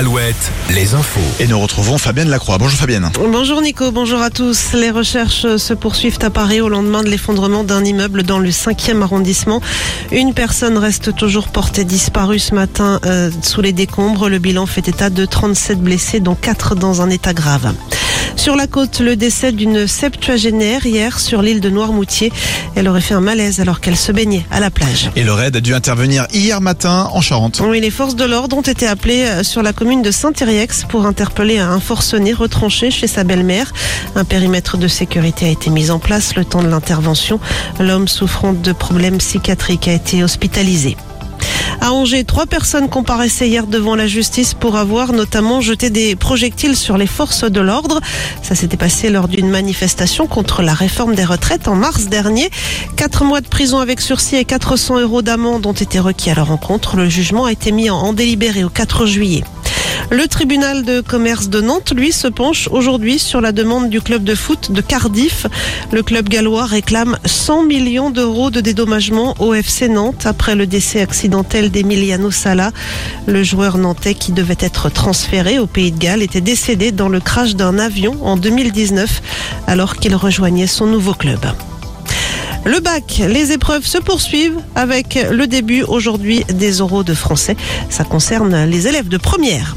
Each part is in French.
Alouette, les infos. Et nous retrouvons Fabienne Lacroix. Bonjour Fabienne. Bonjour Nico, bonjour à tous. Les recherches se poursuivent à Paris au lendemain de l'effondrement d'un immeuble dans le 5e arrondissement. Une personne reste toujours portée disparue ce matin euh, sous les décombres. Le bilan fait état de 37 blessés, dont 4 dans un état grave. Sur la côte, le décès d'une septuagénaire hier sur l'île de Noirmoutier. Elle aurait fait un malaise alors qu'elle se baignait à la plage. Et le raid a dû intervenir hier matin en Charente. Oui, les forces de l'ordre ont été appelées euh, sur la commune de Saint-Iriex pour interpeller un forcené retranché chez sa belle-mère. Un périmètre de sécurité a été mis en place le temps de l'intervention. L'homme souffrant de problèmes psychiatriques a été hospitalisé. À Angers, trois personnes comparaissaient hier devant la justice pour avoir notamment jeté des projectiles sur les forces de l'ordre. Ça s'était passé lors d'une manifestation contre la réforme des retraites en mars dernier. Quatre mois de prison avec sursis et 400 euros d'amende ont été requis à leur encontre. Le jugement a été mis en délibéré au 4 juillet. Le tribunal de commerce de Nantes, lui, se penche aujourd'hui sur la demande du club de foot de Cardiff. Le club gallois réclame 100 millions d'euros de dédommagement au FC Nantes après le décès accidentel d'Emiliano Sala. Le joueur nantais qui devait être transféré au Pays de Galles était décédé dans le crash d'un avion en 2019 alors qu'il rejoignait son nouveau club. Le bac, les épreuves se poursuivent avec le début aujourd'hui des oraux de français. Ça concerne les élèves de première.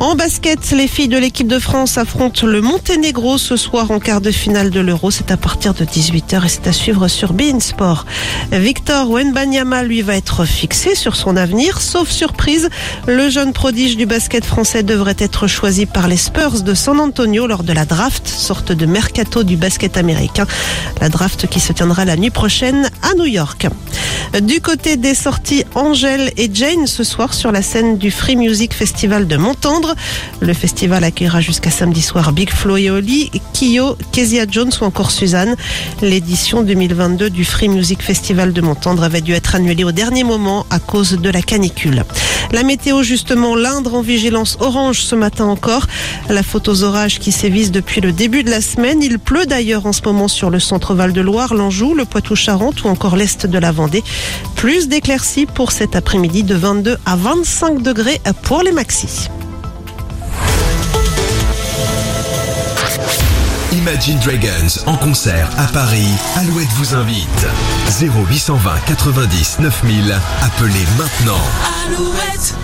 En basket, les filles de l'équipe de France affrontent le Monténégro ce soir en quart de finale de l'Euro. C'est à partir de 18h et c'est à suivre sur Bein Sport. Victor Wenbanyama, lui, va être fixé sur son avenir. Sauf surprise, le jeune prodige du basket français devrait être choisi par les Spurs de San Antonio lors de la draft, sorte de mercato du basket américain. La draft qui se tiendra la nuit prochaine à New York. Du côté des sorties, Angèle et Jane ce soir sur la scène du Free Music Festival de Montendre. Le festival accueillera jusqu'à samedi soir Big Flo et Oli, Kyo, Kezia Jones ou encore Suzanne. L'édition 2022 du Free Music Festival de Montendre avait dû être annulée au dernier moment à cause de la canicule. La météo justement, l'Indre en vigilance orange ce matin encore. La faute aux orages qui sévissent depuis le début de la semaine. Il pleut d'ailleurs en ce moment sur le centre Val-de-Loire, l'Anjou, le Poitou-Charentes ou encore l'Est de la Vendée. Plus d'éclaircies pour cet après-midi de 22 à 25 degrés pour les maxis. Imagine Dragons en concert à Paris. Alouette vous invite. 0820 90 9000. Appelez maintenant. Alouette